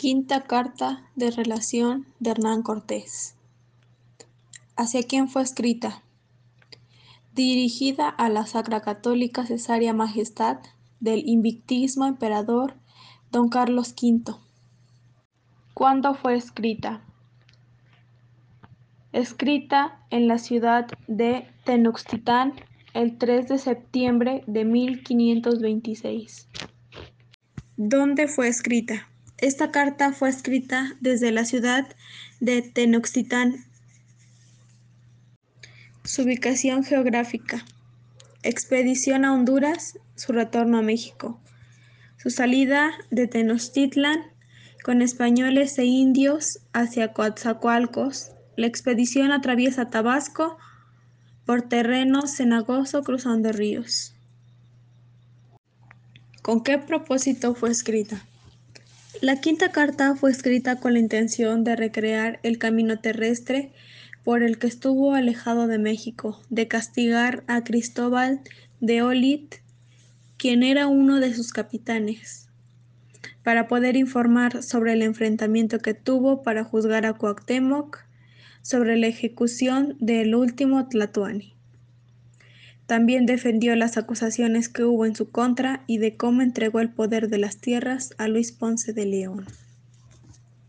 Quinta carta de relación de Hernán Cortés. ¿Hacia quién fue escrita? Dirigida a la Sacra Católica Cesárea Majestad del Invictísimo Emperador Don Carlos V. ¿Cuándo fue escrita? Escrita en la ciudad de Tenochtitlan el 3 de septiembre de 1526. ¿Dónde fue escrita? Esta carta fue escrita desde la ciudad de Tenochtitlan. Su ubicación geográfica. Expedición a Honduras, su retorno a México. Su salida de Tenochtitlan con españoles e indios hacia Coatzacoalcos. La expedición atraviesa Tabasco por terreno cenagoso cruzando ríos. ¿Con qué propósito fue escrita? La quinta carta fue escrita con la intención de recrear el camino terrestre por el que estuvo alejado de México, de castigar a Cristóbal de Olid, quien era uno de sus capitanes, para poder informar sobre el enfrentamiento que tuvo para juzgar a Cuauhtémoc sobre la ejecución del último Tlatoani. También defendió las acusaciones que hubo en su contra y de cómo entregó el poder de las tierras a Luis Ponce de León.